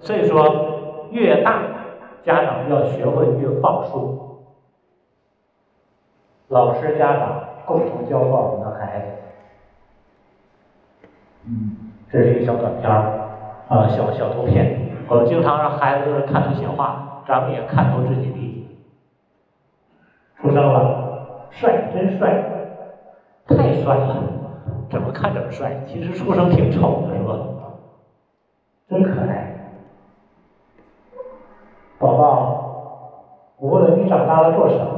所以说，越大，家长要学会越放松。老师、家长共同教导我们的孩子。嗯，这是一个小短片儿，啊，小小图片。我们经常让孩子看图写话，咱们也看图自己理解。出生了，帅，真帅，太帅了，怎么看怎么帅。其实出生挺丑的，是吧？真可爱。宝宝，无论你长大了做什么，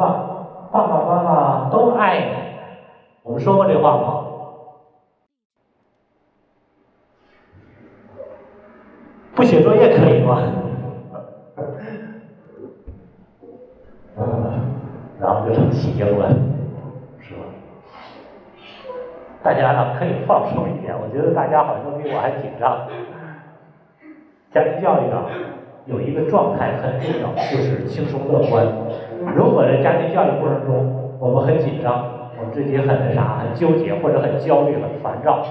爸爸妈妈都爱你。我们说过这话吗？不写作业可以吗？然后就成企业论，是吧？大家呢可以放松一点，我觉得大家好像比我还紧张。家庭教育呢？有一个状态很重要，就是轻松乐观。如果在家庭教育过程中，我们很紧张，我们自己很那啥，很纠结，或者很焦虑、很烦躁，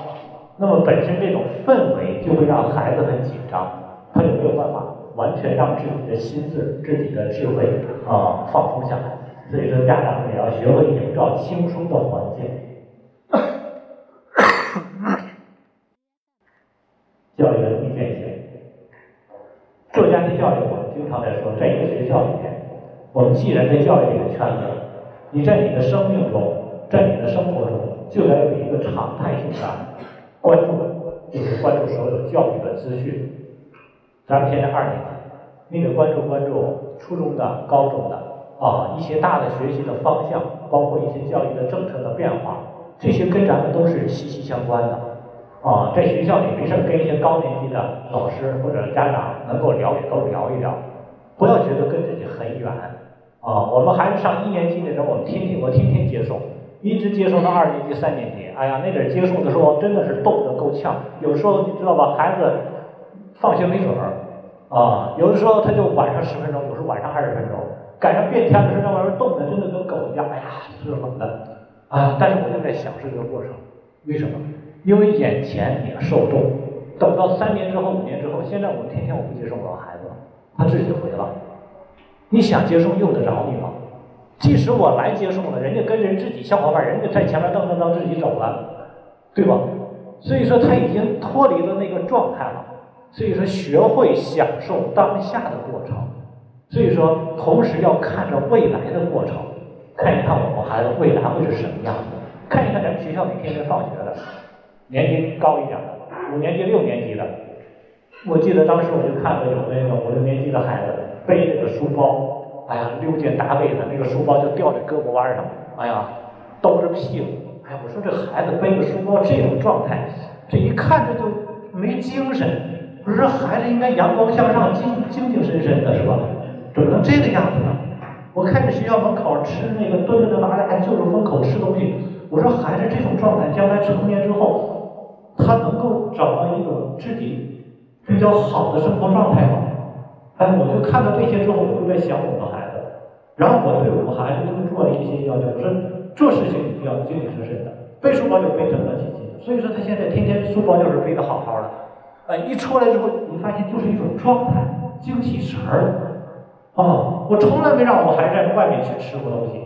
那么本身这种氛围就会让孩子很紧张，他就没有办法完全让自己的心智、自己的智慧啊放松下来。所以说，家长也要学会营造轻松的环境。教育的意见性。做家庭教育，我们经常在说，在一个学校里面，我们既然在教育这个圈子，你在你的生命中，在你的生活中，就得有一个常态性的关注，就是关注所有教育的资讯。咱们现在二年级，你得关注关注初中的、高中的啊一些大的学习的方向，包括一些教育的政策的变化，这些跟咱们都是息息相关的。啊，在学校里没事跟一些高年级的老师或者家长能够聊也都聊一聊，不要觉得跟自己很远。啊，我们孩子上一年级的时候，我们天天我天天接送，一直接送到二年级、三年级。哎呀，那阵接送的时候真的是冻得够呛，有时候你知道吧，孩子放学没准儿，啊，有的时候他就晚上十分钟，有时候晚上二十分钟，赶上变天的时候，那玩意儿冻得真的跟狗一样，哎呀，是冷的，啊，但是我就在享受这个过程，为什么？因为眼前你受冻，等到三年之后、五年之后，现在我们天天我不接送我孩子，他自己回了。你想接送用得着你吗？即使我来接送了，人家跟人自己小伙伴，人家在前面噔噔噔自己走了，对吧？所以说他已经脱离了那个状态了。所以说学会享受当下的过程。所以说同时要看着未来的过程，看一看我们孩子未来会是什么样的，看一看咱们学校里天天放学的。年级高一点的，五年级、六年级的，我记得当时我就看到有那个五六年级的孩子背着个书包，哎呀，溜肩搭背的，那个书包就吊在胳膊弯上，哎呀，兜着屁股，哎呀，我说这孩子背个书包这种状态，这一看这就没精神。我说孩子应该阳光向上、精精精神神的是吧？怎么能这个样子呢？我看着学校门口吃那个蹲着的拿着就着风口吃东西，我说孩子这种状态，将来成年之后。他能够找到一种自己比较好的生活状态吗？哎，我就看到这些之后，我就在想我们孩子。然后我对我们孩子就做了一些要求，我说做事情你就要精精神神的，背书包就背整整齐齐。所以说他现在天天书包就是背的好好的。呃，一出来之后，你发现就是一种状态，精气神儿。啊，我从来没让我孩子在外面去吃过东西。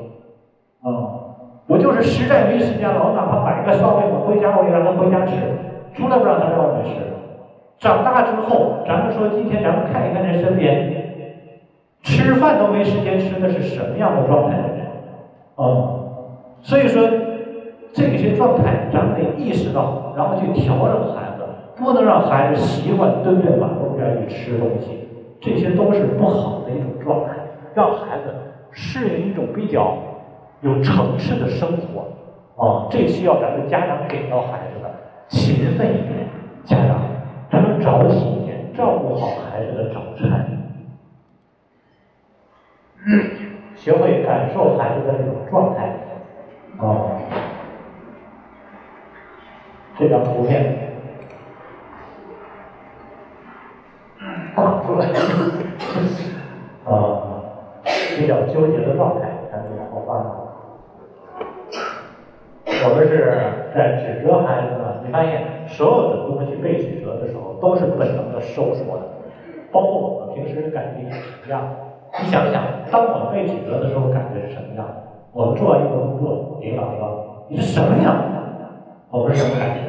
啊。我就是实在没时间了，我哪怕买个烧饼，我回家我也让他回家吃，从来不让他在外面吃。长大之后，咱们说今天咱们看一看这身边，吃饭都没时间吃的是什么样的状态的人？啊，所以说这些状态咱们得意识到，然后去调整孩子，不能让孩子习惯蹲在马路边去吃东西，这些都是不好的一种状态，让孩子适应一种比较。有城市的生活，啊，这需要咱们家长给到孩子的，勤奋一点，家长，咱们早起一点，照顾好孩子的早餐，学会感受孩子的这种状态，啊，这张图片，出来，啊，比较纠结的状态，咱们往后翻。我们是在指责孩子呢，你发现所有的东西被指责的时候，都是本能的收缩的。包括我们平时感觉也是一样。你想想，当我们被指责的时候，感觉是什么样？我们做完一个工作，领导说你是什么样？我们是什么感觉？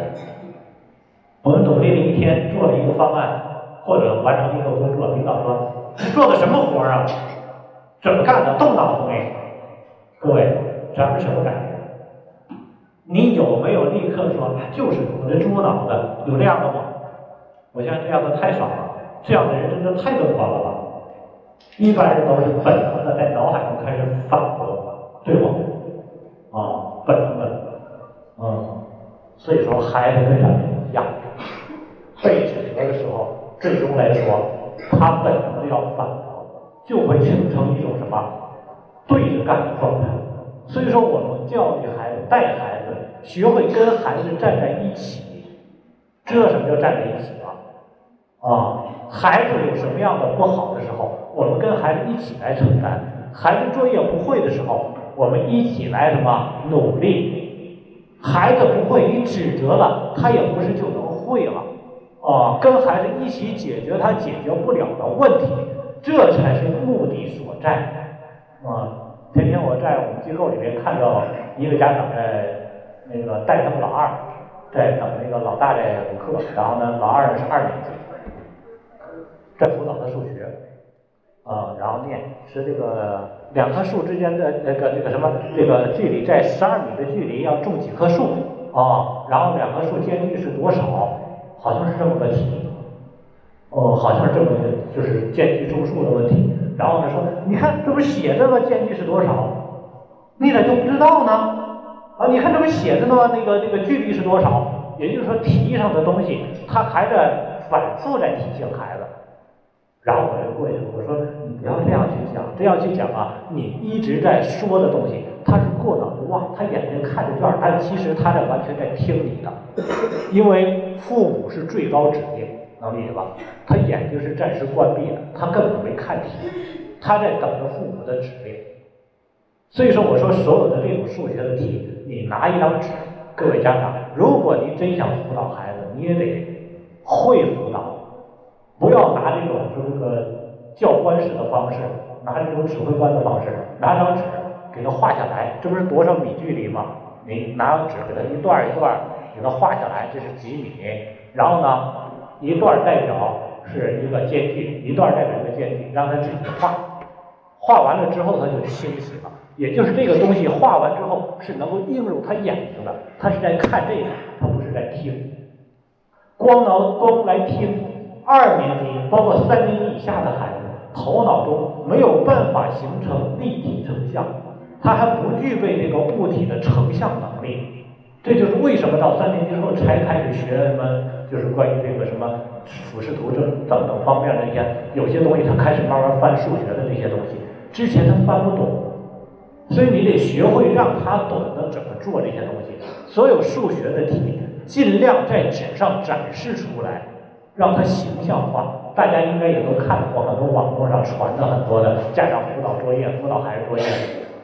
我们努力了一天，做了一个方案，或者完成一个工作，领导说你做的什么活啊？怎么干的？动脑子没？各位，咱们什么感觉？你有没有立刻说就是我这猪脑子？有这样的吗？我相信这样的太少了，这样的人真的太乐观了吧？一般人都是本能的在脑海中开始反驳，对吗？啊，本能的，嗯，所以说孩子跟咱们一样，被指责的时候，最终来说，他本能的要反驳，就会形成一种什么对着干的状态。所以说，我们教育孩子、带孩子，学会跟孩子站在一起，知道什么叫站在一起吗？啊，孩子有什么样的不好的时候，我们跟孩子一起来承担；孩子作业不会的时候，我们一起来什么努力。孩子不会，你指责了他也不是就能会了。啊，跟孩子一起解决他解决不了的问题，这才是目的所在。啊，前天我在我们机构里面看到一个家长在那个带他们老二在等那个老大在补课，然后呢，老二呢是二年级。在辅导他数学，啊，然后念是这个两棵树之间的那个那个什么这个距离在十二米的距离要种几棵树啊，然后两棵树间距是多少？好像是这么个题，哦，好像是这么个就是间距种树的问题。然后他说，你看这不写着吗？间距是多少？你咋就不知道呢？你看这不写着呢？那个那个距离是多少？也就是说题上的东西，他还在反复在提醒孩子。然后我就过去，我说你不要这样去讲，这样去讲啊，你一直在说的东西，他是过脑就忘，他眼睛看着卷儿，但其实他在完全在听你的，因为父母是最高指令，能理解吧？他眼睛是暂时关闭的，他根本没看题，他在等着父母的指令。所以说，我说所有的这种数学的题，你拿一张纸，各位家长，如果您真想辅导孩子，你也得会辅导。不要拿这种说这个教官式的方式，拿这种指挥官的方式，拿张纸给他画下来，这不是多少米距离吗？你拿纸给他一段一段给他画下来，这是几米？然后呢，一段代表是一个间距，一段代表一个间距，让他自己画。画完了之后他就清晰了，也就是这个东西画完之后是能够映入他眼睛的，他是在看这个，他不是在听。光能光来听。二年级包括三年级以下的孩子，头脑中没有办法形成立体成像，他还不具备这个物体的成像能力。这就是为什么到三年级之后才开始学什么，就是关于这个什么俯视图这等等方面的一些有些东西，他开始慢慢翻数学的这些东西，之前他翻不懂，所以你得学会让他懂得怎么做这些东西。所有数学的题，尽量在纸上展示出来。让它形象化，大家应该也都看过很多网络上传的很多的家长辅导作业、辅导孩子作业，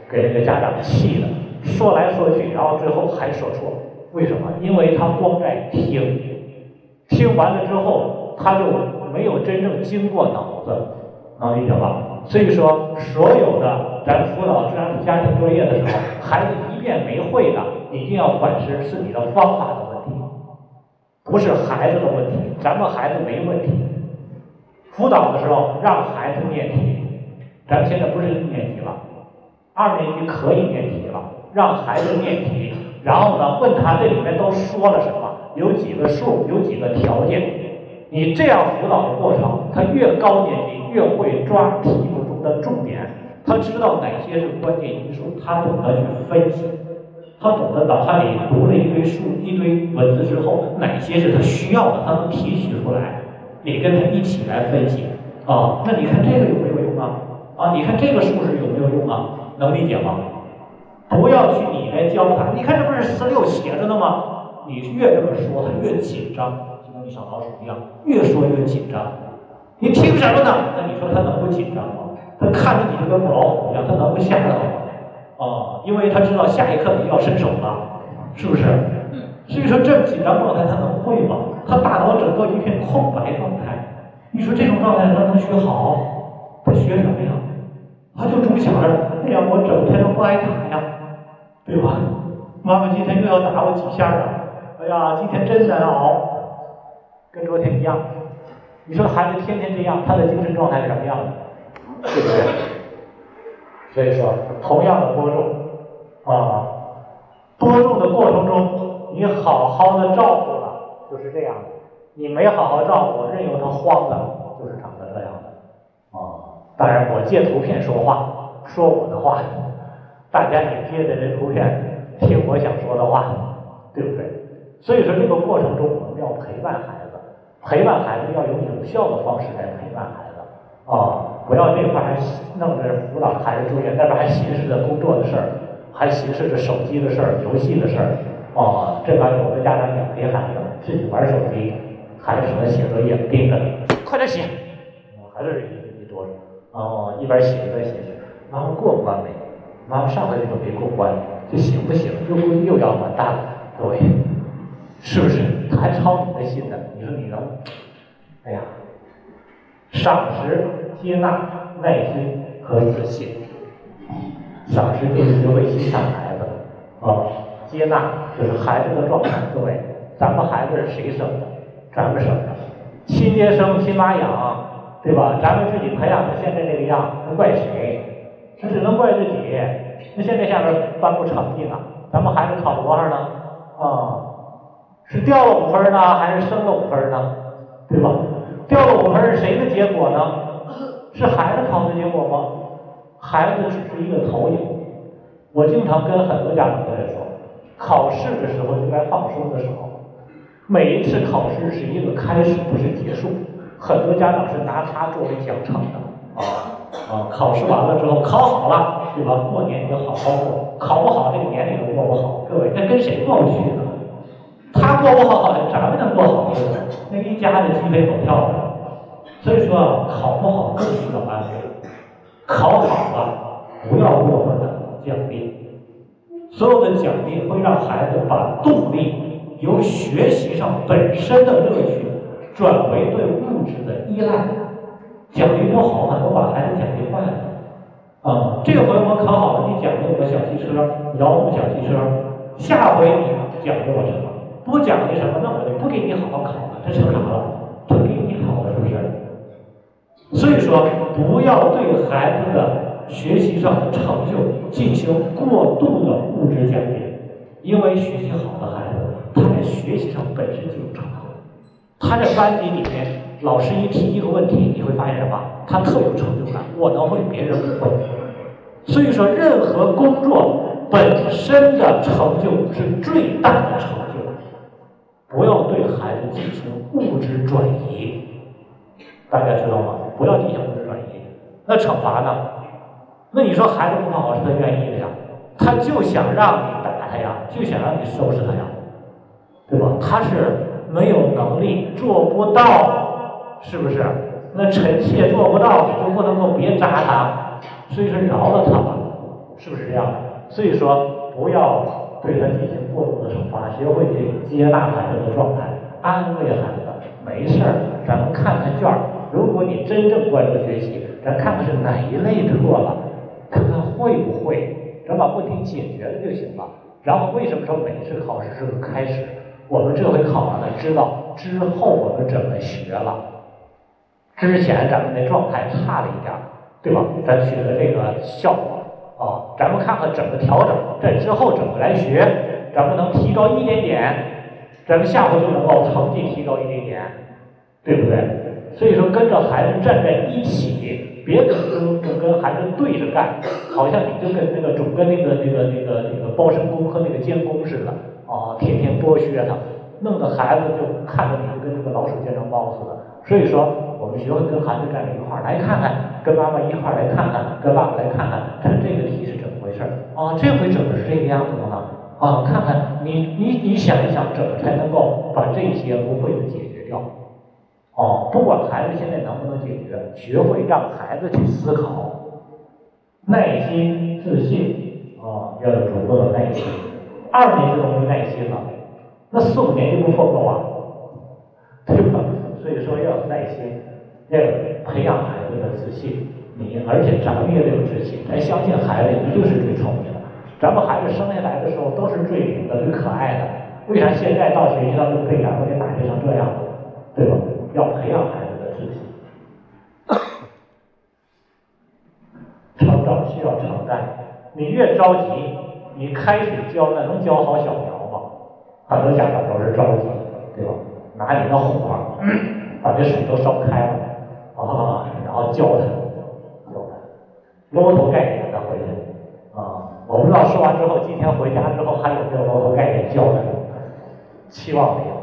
给那个家长气的，说来说去，然后最后还说错，为什么？因为他光在听，听完了之后他就没有真正经过脑子，能理解吧？所以说，所有的咱辅导自然家庭作业的时候，孩子一遍没会的，一定要反思是你的方法的问题。不是孩子的问题，咱们孩子没问题。辅导的时候让孩子念题，咱现在不是一年级了，二年级可以念题了，让孩子念题，然后呢问他这里面都说了什么，有几个数，有几个条件。你这样辅导的过程，他越高年级越会抓题目的重点，他知道哪些是关键因素，他懂得去分析。他懂得脑海里读了一堆数、一堆文字之后，哪些是他需要的，他能提取出来。你跟他一起来分析啊，那你看这个有没有用啊？啊，你看这个数是有没有用啊？能理解吗？不要去你来教他，你看这不是十六写着呢吗？你越这么说，他越紧张，就跟你小老鼠一样，越说越紧张。你听什么呢？那你说他能不紧张吗？他看着你就跟母老虎一样，他能不吓得吗？啊，因为他知道下一刻你要伸手了，是不是？所以说这紧张状态他能会吗？他大脑整个一片空白状态，你说这种状态他能学好？他学什么呀？他就总想着，哎呀，我整天都不挨打呀，对吧？妈妈今天又要打我几下了，哎呀，今天真难熬，跟昨天一样。你说孩子天天这样，他的精神状态是什么样的？对不对？所以说，同样的播种啊，播种的过程中，你好好的照顾了，就是这样的；你没好好照顾，任由它荒了，就是长成这样的。啊，当然我借图片说话，说我的话，大家也借着这图片听我想说的话，对不对？所以说，这个过程中我们要陪伴孩子，陪伴孩子要用有效的方式来陪伴孩子啊，不要这块还弄着辅导孩子作业，那边还寻思着工作的事儿，还寻思着手机的事儿、游戏的事儿哦。这边有的家长也陪孩子自己玩手机，孩子什么写作业盯着你，快点写，还是一哆嗦，哦，一边写一边写写，妈妈过关没？妈妈上回就没过关，这行不行？又又要完蛋了，各位。是不是？他还操你的心呢？你说你能？哎呀，赏识、接纳、耐心和自信。赏识就是学会欣赏孩子，啊，接纳就是孩子的状态。各位，咱们孩子是谁生的？咱们生的，亲爹生，亲妈养，对吧？咱们自己培养成现在这个样，能怪谁？那只能怪自己。那现在下边颁布成绩呢，咱们孩子考多少呢？啊？是掉了五分呢，还是升了五分呢？对吧？掉了五分是谁的结果呢？是孩子考的结果吗？孩子只是一个投影。我经常跟很多家长在说，考试的时候应该放松的时候。每一次考试是一个开始，不是结束。很多家长是拿它作为奖惩的啊啊！考试完了之后，考好了，对吧？过年你就好好过，考不好这个年你都过不好。各位，那跟谁过不去呢？他过不好，咱们能过好日子？那一家子鸡飞狗跳的。所以说啊，考不好更需要安慰。考好了，不要过分的奖励。所有的奖励会让孩子把动力由学习上本身的乐趣转为对物质的依赖。奖励不好，很多把孩子奖励坏了。啊，这回我考好了，你奖励我个小汽车，遥控小汽车。下回你奖励我什么？不奖励什么，那我就不给你好好考了，这成啥了？这给你好了，是不是？所以说，不要对孩子的学习上的成就进行过度的物质奖励，因为学习好的孩子，他在学习上本身就有成就。他在班级里面，老师一提一个问题，你会发现什么？他特有成就感，我能会，别人不会。所以说，任何工作本身的成就是最大的成就。不要对孩子进行物质转移，大家知道吗？不要进行物质转移。那惩罚呢？那你说孩子不好是他愿意的呀，他就想让你打他呀，就想让你收拾他呀，对吧？他是没有能力做不到，是不是？那臣妾做不到，你就不能够别扎他，所以说饶了他吧，是不是这样？所以说不要。对他进行过度的惩罚，学会去接纳孩子的状态，安慰孩子，没事儿，咱们看看卷儿。如果你真正关注学习，咱看看是哪一类错了，看看会不会，咱把问题解决了就行了。然后为什么说每次考试是个开始？我们这回考完了，知道之后我们怎么学了。之前咱们的状态差了一点，对吧？咱取得这个效果。啊，咱们看看怎么调整，这之后怎么来学，咱们能提高一点点，咱们下回就能够成绩提高一点点，对不对？所以说跟着孩子站在一起，别跟跟跟孩子对着干，好像你就跟那个总跟那个那个那个那个包身工和那个监工似的，啊，天天剥削他，弄得孩子就看着你就跟那个老鼠见着猫似的。所以说，我们学会跟孩子站在一块儿，来看看，跟妈妈一块儿来看看，跟爸爸来看看，看这个题是怎么回事儿？啊，这回怎么是这个样子的呢？啊，看看你你你想一想，怎么才能够把这些不会的解决？哦，不管孩子现在能不能解决，学会让孩子去思考，耐心、自信，啊，要有足够的耐心。二年级都没耐心了，那四五年级不疯了啊？对吧？所以说要有耐心，要有培养孩子的自信。你而且咱们也得有自信，咱相信孩子一定是最聪明的。咱们孩子生下来的时候都是最灵的、最可爱的，为啥现在到学校就被咱们给打击成这样了？对吧？要培养孩子的自信。成长需要承担，你越着急，你开始教那能教好小苗吗？很多家长都是着急，对吧？拿你的火，把这水都烧开了，啊，然后浇他。骆驼概念的回去啊！我不知道说完之后，今天回家之后还有没有骆驼概念教的？期望没有！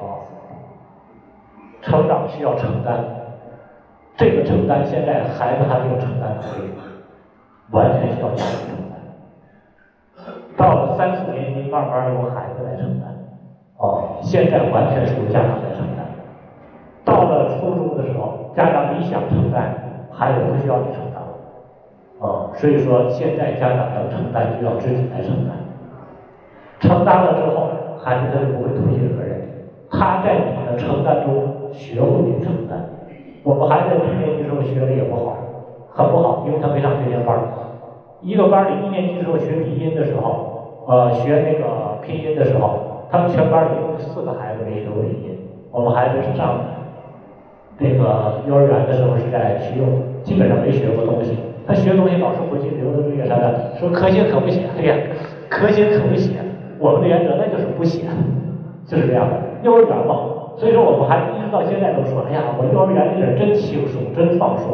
成长需要承担，这个承担现在孩子还没有承担能力，完全需要家长承担。到了三四年级，慢慢由孩子来承担。哦，现在完全是由家长来承担。到了初中的时候，家长你想承担，孩子不需要你承担。哦，所以说现在家长要承担，就要自己来承担。承担了之后，孩子他就不会推卸责任，他在你的承担中学会去承担。我们孩子一年级时候学的也不好，很不好，因为他没上学前班。一个班里一年级的时候学鼻音的时候，呃，学那个拼音的时候，他们全班里有四个孩子没学过鼻音。我们孩子是上那个幼儿园的时候是在启用，基本上没学过东西。他学东西，老师回去留的作业啥的，说可写可不写，哎呀，可写可不写。我们的原则那就是不写，就是这样的。幼儿园嘛，所以说我们还一直到现在都说，哎呀，我幼儿园那点真轻松，真放松，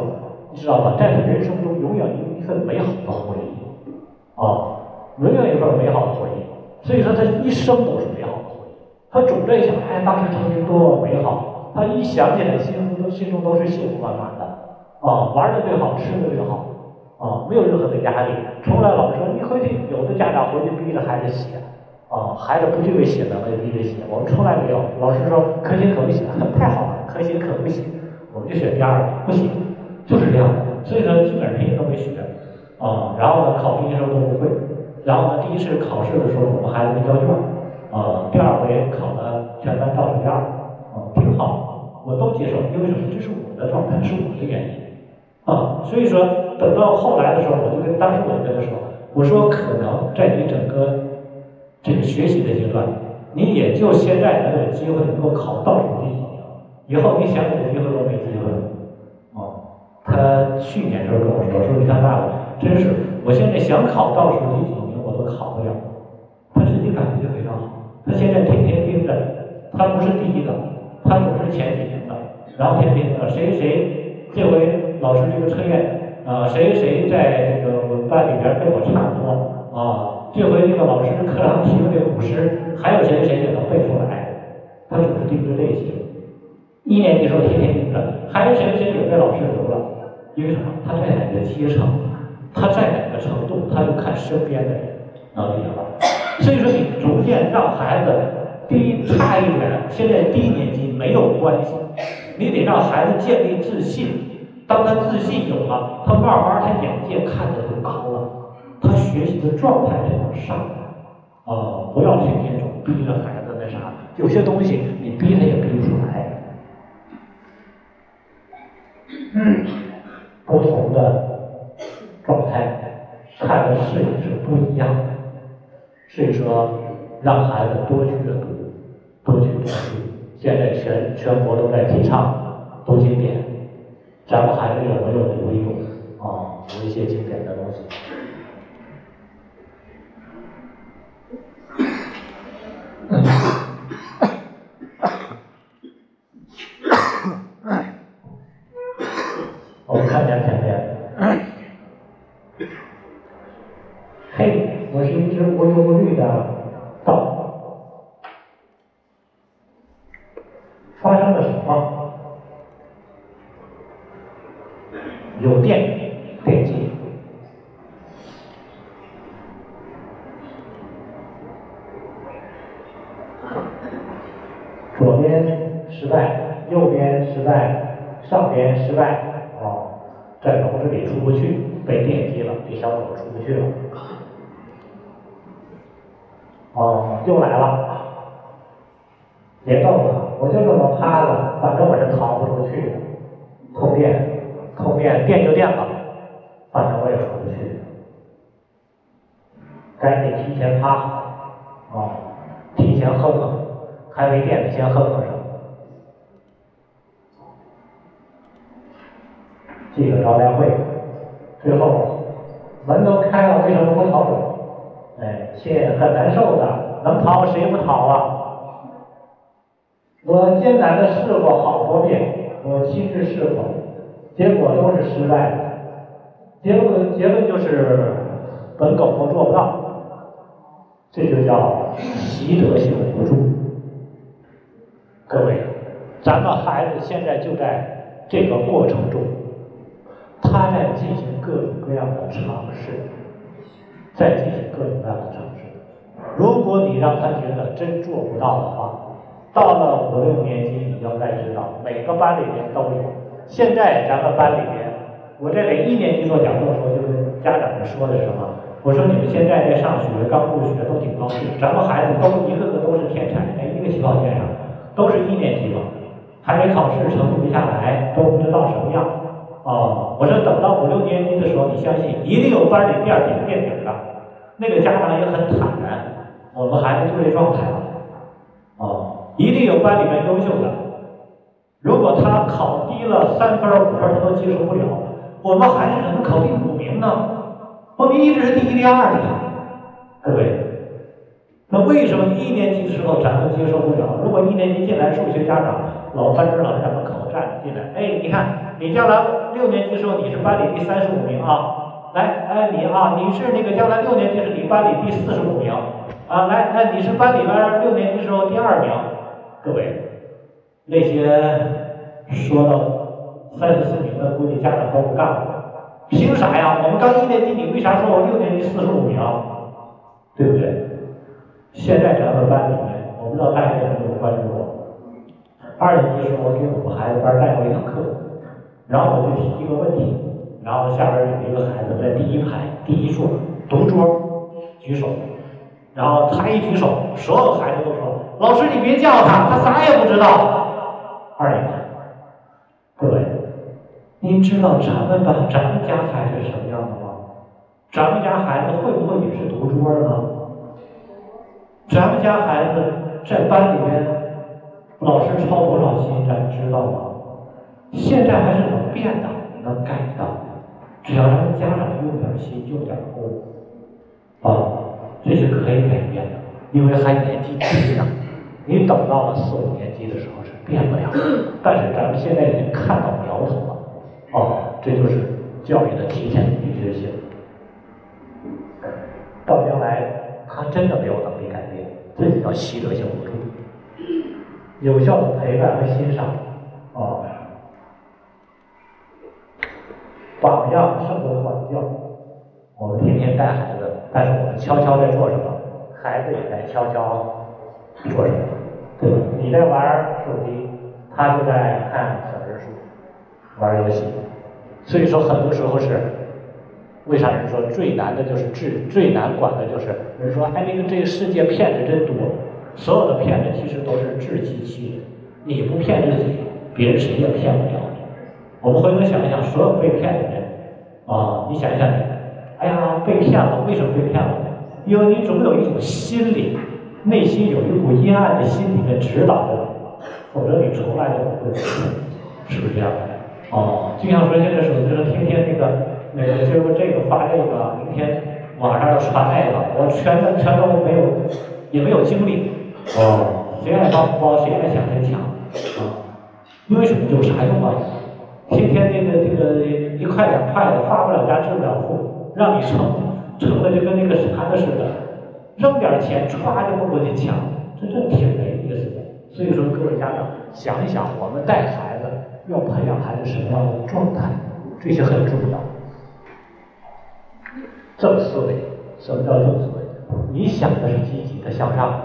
你知道吧？在他人生中永远有一份美好的回忆，啊，永远有一份美好的回忆。所以说他一生都是美好的回忆。他总在想，哎，当时曾经多么美好。他一想起来，心中都心中都是幸福满满的，啊，玩的最好，吃的最好。啊，没有任何的压力，从来老师说你回去，有的家长回去逼着孩子写，啊，孩子不具备写能力逼着写，我们从来没有。老师说可写可不写，太好了，可写可不写，我们就选第二个，不写，就是这样。所以说基本上拼音都没学，啊，然后呢考拼音时候都不会，然后呢第一次考试的时候我们孩子没交卷，啊，第二回考了全班倒数第二，啊，挺好，我都接受，因为什么？这是我的状态，是我的原因。啊，所以说等到后来的时候，我就跟当时我就跟他说，我说可能在你整个这个学习的阶段，你也就现在能有机会能够考倒数第几名，以后你想有机会都没机会了。哦，他去年时候跟我说，说你看爸爸，真是我现在想考倒数第几名我都考不了。他自己感觉就非常好，他现在天天盯着，他不是第一个，他总是前几名的，然后天天盯着谁谁这回。老师这个测验啊，谁谁在这个我们班里边跟我差不多啊？这回那个老师课堂提的这古诗，还有谁谁也能背出来？他总是盯着这些。一年级时候天天盯着，还有谁谁也被老师留了？因为什么？他在哪个阶层？他在哪个程度？他就看身边的人，能理解吧？所以说，你逐渐让孩子低差一点，现在低年级没有关系，你得让孩子建立自信。当他自信有了，他慢慢他眼界看的就，他学习的状态就能上来。啊，不要天天总逼着孩子那啥，有些东西你逼他也逼不出来。不同的状态看的视野是不一样的，所以说让孩子多去阅读，多去读书。现在全全国都在提倡读经典。咱们孩子有没有读一读啊？读一些经典的东西。我们看一下前面。嘿，我是一只无忧无虑的道。发生了什么？有电，电机。左边失败，右边失败，上边失败，哦，在笼子里出不去，被电击了，这小狗出不去了。哦，又来了，别动了，我就这么趴着，反正我是逃不出去的。通电，通电电就电吧，反正我也出不去。赶紧提前趴好，哦，提前哼哼，还没电的先哼哼上。记者招待会，最后门都开了，为什么不逃走？哎，切，很难受的，能逃谁不逃啊？我艰难的试过好多遍，我亲自试过，结果都是失败的。结论结论就是本狗都做不到，这就叫习得性无助。各位，咱们孩子现在就在这个过程中，他在进行各种各样的尝试，在进行各种各样的尝试。如果你让他觉得真做不到的话，到了五六年级，你要该知道，每个班里面都有。现在咱们班里面，我在给一年级做讲座的时候，就跟家长们说的是什么？我说你们现在在上学，刚入学都挺高兴，咱们孩子都一个个都是天才，在一个起跑线上，都是一年级嘛，还没考试，成绩没下来，都不知道什么样。哦，我说等到五六年级的时候，你相信一定有班里垫底垫底的，那个家长也很坦然，我们孩子就这状态。一定有班里面优秀的，如果他考低了三分五分他都接受不了，我们孩子可能考第五名呢，我们一直是第一第二的，各位，那为什么一年级的时候咱们接受不了？如果一年级进来数学家长老班主任老师在门口站着进来，哎，你看你将来六年级的时候你是班里第三十五名啊，来，哎你啊你是那个将来六年级是你班里第四十五名。啊，来，哎你是班里边六年级时候第二名。各位，那些说到三十四名的，估计家长都不干了。凭啥呀？我们刚一年级，你为啥说我六年级四十五名？对不对？现在咱们班里面，我不知道大家有没有关注过。二年级时候，我给我们孩子班带过一堂课，然后我就提一个问题，然后下边有一个孩子在第一排第一桌独桌举手，然后他一举手，所有孩子都说。老师，你别叫他，他啥也不知道。二爷，各位，您知道咱们班、咱们家孩子是什么样的吗？咱们家孩子会不会也是独桌呢？咱们家孩子在班里面，老师操多少心，咱知道吗？现在还是能变的，能改的，只要咱们家长用点心，用点功，啊，这是可以改变的，因为还年纪轻呢。你等到了四五年级的时候是变不了，但是咱们现在已经看到苗头了，哦，这就是教育的提前预决性。到将来他真的没有能力改变，这就叫习得性无助。有效的陪伴和欣赏，哦，榜样胜过管教。我们天天带孩子，但是我们悄悄在做什么？孩子也在悄悄。说什么？对吧？你在玩手机，他就在看小人书，玩游戏。所以说，很多时候是为啥人说最难的就是治，最难管的就是人说，哎，那个这个世界骗子真多，所有的骗子其实都是自欺欺人。你不骗自己，别人谁也骗不了你。我们回头想一想，所有被骗的人啊，你想一想，哎呀，被骗了，为什么被骗了？因为你总有一种心理。内心有一股阴暗的心理在指导着你，否则你从来都不会是不是这样？哦，就像说现在手机上天天那个那个，今儿这个发这个，明天网上要传那个，我全都全都没有，也没有精力。哦，谁爱发红包，谁爱抢谁抢。啊，因为什么？有啥用啊？天天那个这个一块两块的，发不了家致不了富，让你成成了就跟那个啥的似的。扔点钱，歘就蹦过去抢，这这挺没意思的。所以说，各位家长想一想，我们带孩子要培养孩子什么样的状态，这些很重要。正思维，什么叫正思维？你想的是积极的向上，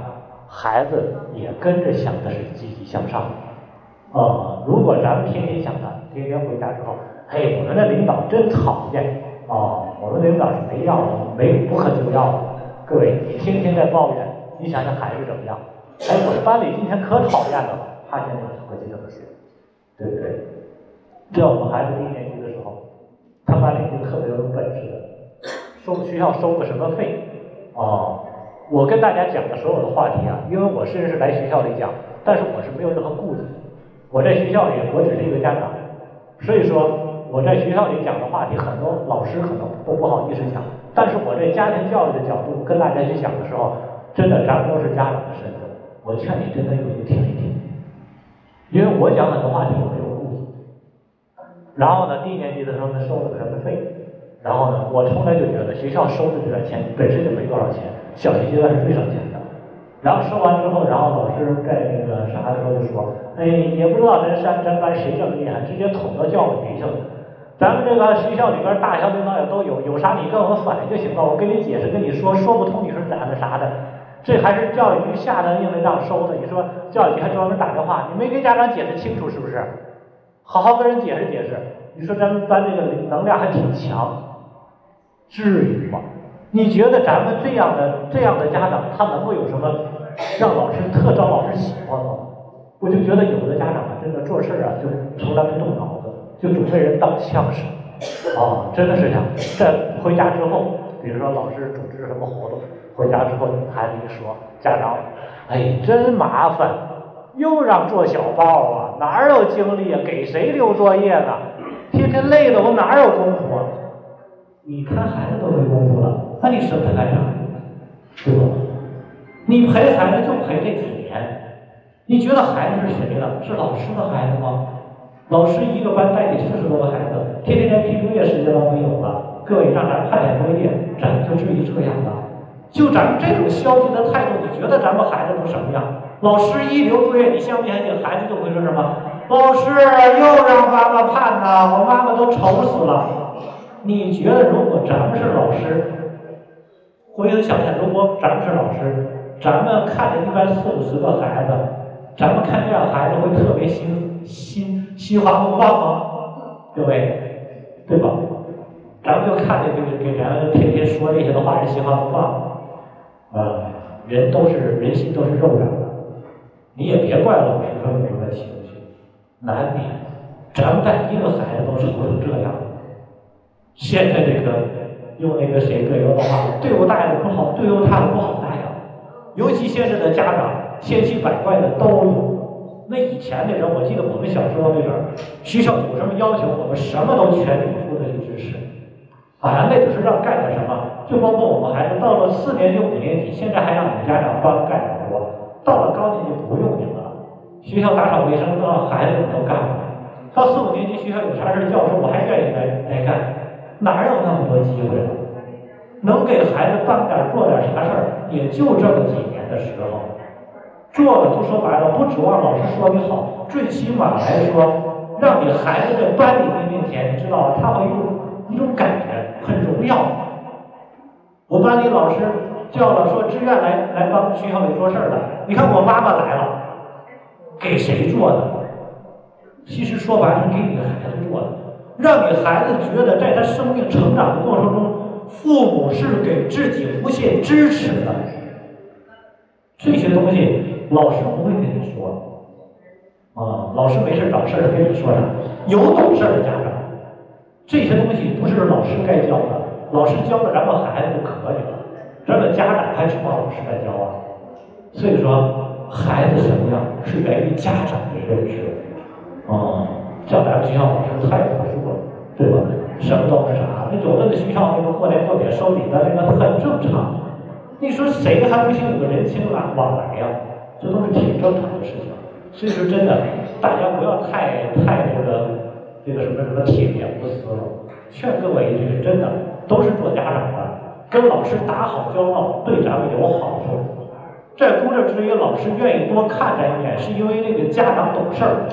孩子也跟着想的是积极向上。啊，如果咱们天天想的，天天回家之后，嘿，我们的领导真讨厌，啊，我们领导是没要的，没不可救药的。各位，你天天在抱怨，你想想孩子怎么样？哎，我们班里今天可讨厌了，他现在回去怎么说？对不对？在我们孩子低年级的时候，他班里就特别有本事的，收学校收个什么费？哦，我跟大家讲的所有的话题啊，因为我虽然是来学校里讲，但是我是没有任何顾忌。我在学校里，我只是一个家长，所以说我在学校里讲的话题，很多老师可能都不好意思讲。但是我这家庭教育的角度跟大家去讲的时候，真的咱们都是家长的身份，我劝你真的有去听一听，因为我讲很多话题我没有顾忌。然后呢，低年级的时候呢收了个什么费？然后呢，我从来就觉得学校收的这点钱本身就没多少钱，小学阶段是最省钱的。然后收完之后，然后老师在那个啥的时候就说：“哎，也不知道咱山咱班谁这么厉害，直接捅到教育局去了。咱们这个学校里边大小领导也都有，有啥你跟我们反映就行了，我跟你解释，跟你说，说不通你说咋的啥的。这还是教育局下的命令让收的，你说教育局还专门打电话，你没给家长解释清楚是不是？好好跟人解释解释。你说咱们班这个能量还挺强。”至于吗？你觉得咱们这样的这样的家长，他能够有什么让老师特招老师喜欢吗？我就觉得有的家长啊，真的做事啊，就从来不动脑，就总被人当枪使。啊，真的是这样。在回家之后，比如说老师组织什么活动，回家之后孩子一说，家长，哎，真麻烦，又让做小报啊，哪有精力啊？给谁留作业呢？天天累的我哪有功夫啊？你看孩子都没功夫了，那你生他干啥？对吧？你陪孩子就陪这几年，你觉得孩子是谁的？是老师的孩子吗？老师一个班带你四十多个孩子，天天连批作业时间都没有了。各位让咱判点作业，咱就至于这样了？就咱们这种消极的态度，你觉得咱们孩子都什么样？老师一留作业，你相不相信孩子就会说什么？老师又让妈妈判呐，我妈妈都愁死了。你觉得如果咱们是老师，回头想想，如果咱们是老师，咱们看着一般四五十个孩子，咱们看这样孩子会特别心心心花怒放吗？各位，对吧？咱们就看着给给咱天天说这些的话人心花怒放，啊，人都是人心都是肉长的，你也别怪老师说有什么情绪，难免，咱们带一个孩子都愁成这样。现在这个用那个谁葛优的话，队伍大的不好，队伍大的不好带呀。尤其现在的家长千奇百怪的都有。那以前的人，我记得我们小时候那阵儿，学校有什么要求，我们什么都全力以赴的去支持。啊，那只是让干点什么，就包括我们孩子到了四年级、五年级，现在还让你们家长帮干点活。到了高年级不用你们了，学校打扫卫生都让孩子们都干了。到四五年级学校有啥事教授我还愿意来来干。哪有那么多机会？能给孩子办点做点啥事儿，也就这么几年的时候。做了，就说白了，不指望老师说你好，最起码来说，让你孩子在班里面面前，你知道他会一种一种感觉很荣耀。我班里老师叫了，说志愿来来帮学校里做事儿的。你看我妈妈来了，给谁做的？其实说白了，给你的孩子做的。让你孩子觉得，在他生命成长的过程中，父母是给自己无限支持的。这些东西，老师不会跟你说。啊，老师没事找事儿跟你说啥？有懂事的家长，这些东西不是老师该教的，老师教了咱们孩子就可以了。咱们家长还指望老师来教啊？所以说，孩子什么样是源于家长的认知。啊，像咱们学校老师太特殊了。对吧？什么都是啥？那有的那学校那个过年过节收礼的那个很正常。你说谁还不兴有个人情往往来呀？这都是挺正常的事情。所以说真的，大家不要太太这个这个什么什么铁面无私了。劝各位一句，真的都是做家长的，跟老师打好交道，对咱们有好处。在工作之余，老师愿意多看咱一眼，是因为那个家长懂事儿。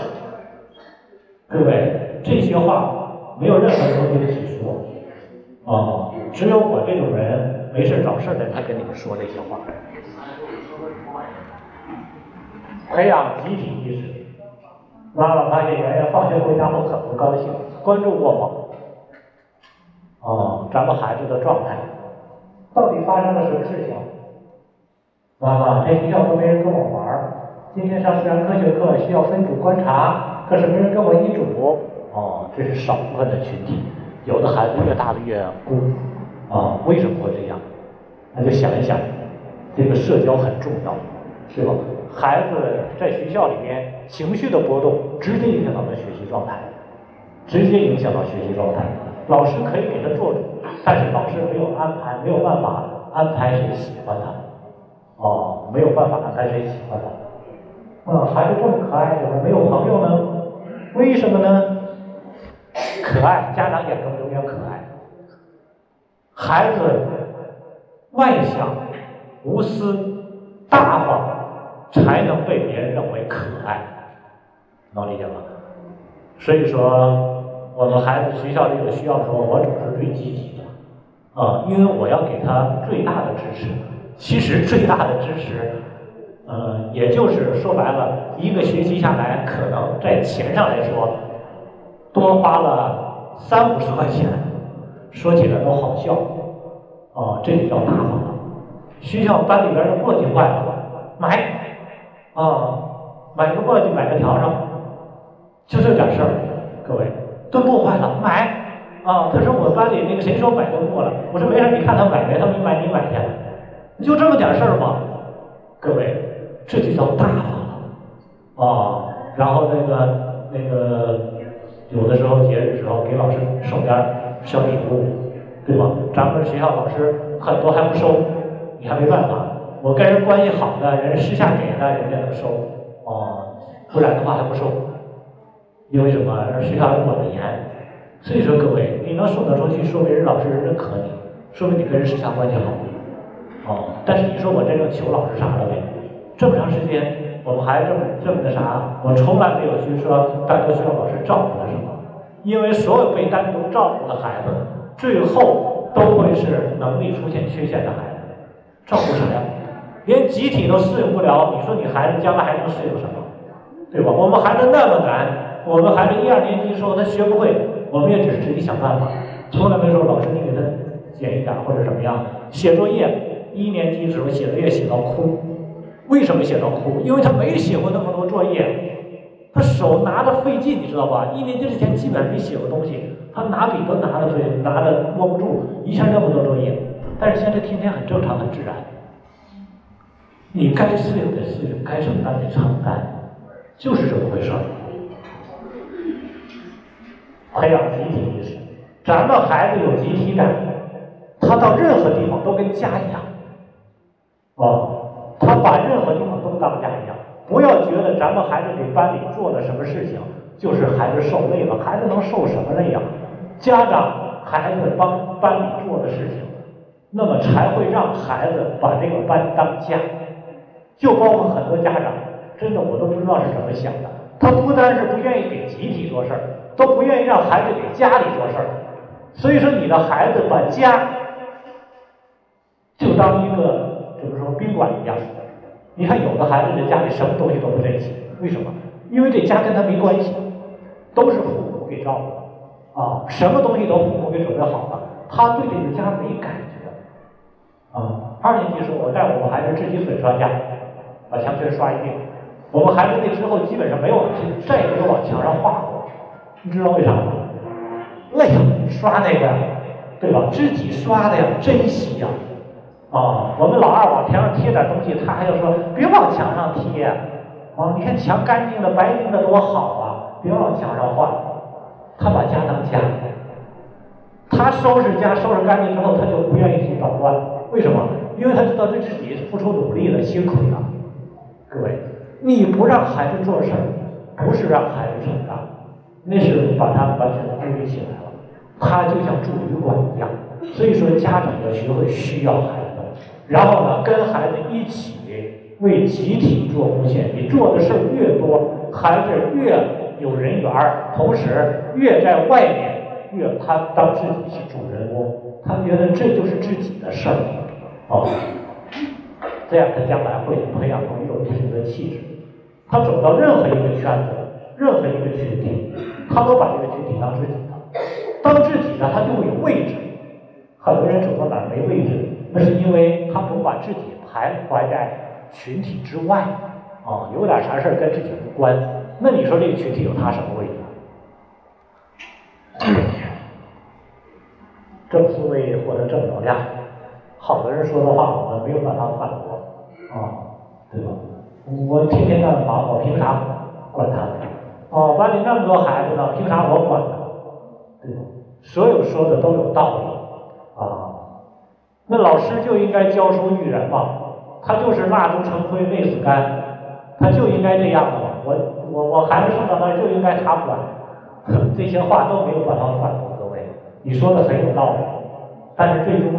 各位，这些话。没有任何人跟你说，啊，只有我这种人没事找事的才跟你们说这些话。培养集体意识。妈妈发现圆圆放学回家后很不高兴，关注过吗？哦，咱们孩子的状态，到底发生了什么事情？妈妈，在学校都没人跟我玩儿。今天上自然科学课需要分组观察，可是没人跟我一组。哦，这是少部分的群体。有的孩子越大的越孤，啊，为什么会这样？那就想一想，这个社交很重要，是吧？孩子在学校里面情绪的波动，直接影响到他学习状态，直接影响到学习状态。老师可以给他做主，但是老师没有安排，没有办法安排谁喜欢他，哦，没有办法安排谁喜欢他。嗯，孩子这么可爱，怎么没有朋友呢？为什么呢？可爱，家长眼中永远可爱。孩子外向、无私、大方，才能被别人认为可爱，能理解吗？所以说，我们孩子学校里有需要的时候，我总是最积极的，啊，因为我要给他最大的支持。其实最大的支持，嗯，也就是说白了，一个学期下来，可能在钱上来说。多花了三五十块钱，说起来都好笑，哦，这就叫大方了。学校班里边的簸箕坏了，买，啊，买个簸箕，买个笤帚，就这点事儿。各位，墩布坏了，买，啊，他说我班里那个谁说买墩布了，我说没事，你看他买没，他没买你买去，就这么点事儿吗？各位，这就叫大方了，啊，然后那个那个。有的时候节日时候给老师送点小礼物，对吧？咱们学校老师很多还不收，你还没办法。我跟人关系好的人私下给的，人家能收，哦，不然的话还不收。因为什么？学校管得严。所以说各位，你能送得出去，说明人老师认可你，说明你跟人私下关系好。哦，但是你说我真正求老师啥了没？这么长时间。我们还这么这么的啥？我从来没有去说单独需要老师照顾他什么，因为所有被单独照顾的孩子，最后都会是能力出现缺陷的孩子。照顾啥呀？连集体都适应不了，你说你孩子将来还能适应什么？对吧？我们孩子那么难，我们孩子一二年级的时候他学不会，我们也只是自己想办法，从来没说老师你给他减一点或者怎么样。写作业一年级的时候写作业写到哭。为什么写到哭？因为他没写过那么多作业，他手拿的费劲，你知道吧？一年级之前基本上没写过东西，他拿笔都拿的费，拿的握不住，一下那么多作业。但是现在天天很正常，很自然。你该适应的适应，该承担的承担，就是这么回事儿。培养集体意识，咱们孩子有集体感，他到任何地方都跟家一样，啊。他把任何地方都当家一样，不要觉得咱们孩子给班里做了什么事情，就是孩子受累了。孩子能受什么累呀？家长、孩子帮班里做的事情，那么才会让孩子把这个班当家。就包括很多家长，真的我都不知道是怎么想的。他不单是不愿意给集体做事儿，都不愿意让孩子给家里做事儿。所以说，你的孩子把家就当一个。就是说宾馆一样，你看有的孩子在家里什么东西都不珍惜，为什么？因为这家跟他没关系，都是父母给照顾，啊，什么东西都父母给准备好了，他对这个家没感觉，啊，二年级时候我带我们孩子自己粉刷家，把墙全刷一遍，我们孩子那之后基本上没有往再也没有往墙上画过，你知道为啥吗？累呀，刷那个，对吧？自己刷的呀，珍惜呀。啊，我们老二往墙上贴点东西，他还要说别往墙上贴。啊，你看墙干净的、白净的多好啊，别往墙上画。他把家当家，他收拾家收拾干净之后，他就不愿意去捣乱。为什么？因为他知道这自己付出努力了、辛苦了。各位，你不让孩子做事儿，不是让孩子成长，那是把他完全孤立起来了。他就像住旅馆一样。所以说，家长要学会需要孩子。然后呢，跟孩子一起为集体做贡献。你做的事儿越多，孩子越有人缘儿，同时越在外面越他当自己是主人翁，他觉得这就是自己的事儿，哦，这样他将来会培养出一种不同的气质。他走到任何一个圈子、任何一个群体，他都把这个群体当自己的，当自己的他就会有位置。很多人走到哪儿没位置。那是因为他总把自己徘徊在群体之外，啊，有点啥事儿跟自己无关。那你说这个群体有他什么位置？正思维获得正能量，好多人说的话我们没有办法反驳，啊，对吧？我天天那么忙，我凭啥管他？哦，班里那么多孩子呢，凭啥我管呢？对吧？所有说的都有道理，啊，那老师就应该教书育人嘛，他就是蜡烛成灰泪始干，他就应该这样的嘛。我我我孩子送到那就应该他管，这些话都没有办法反驳各位，你说的很有道理，但是最终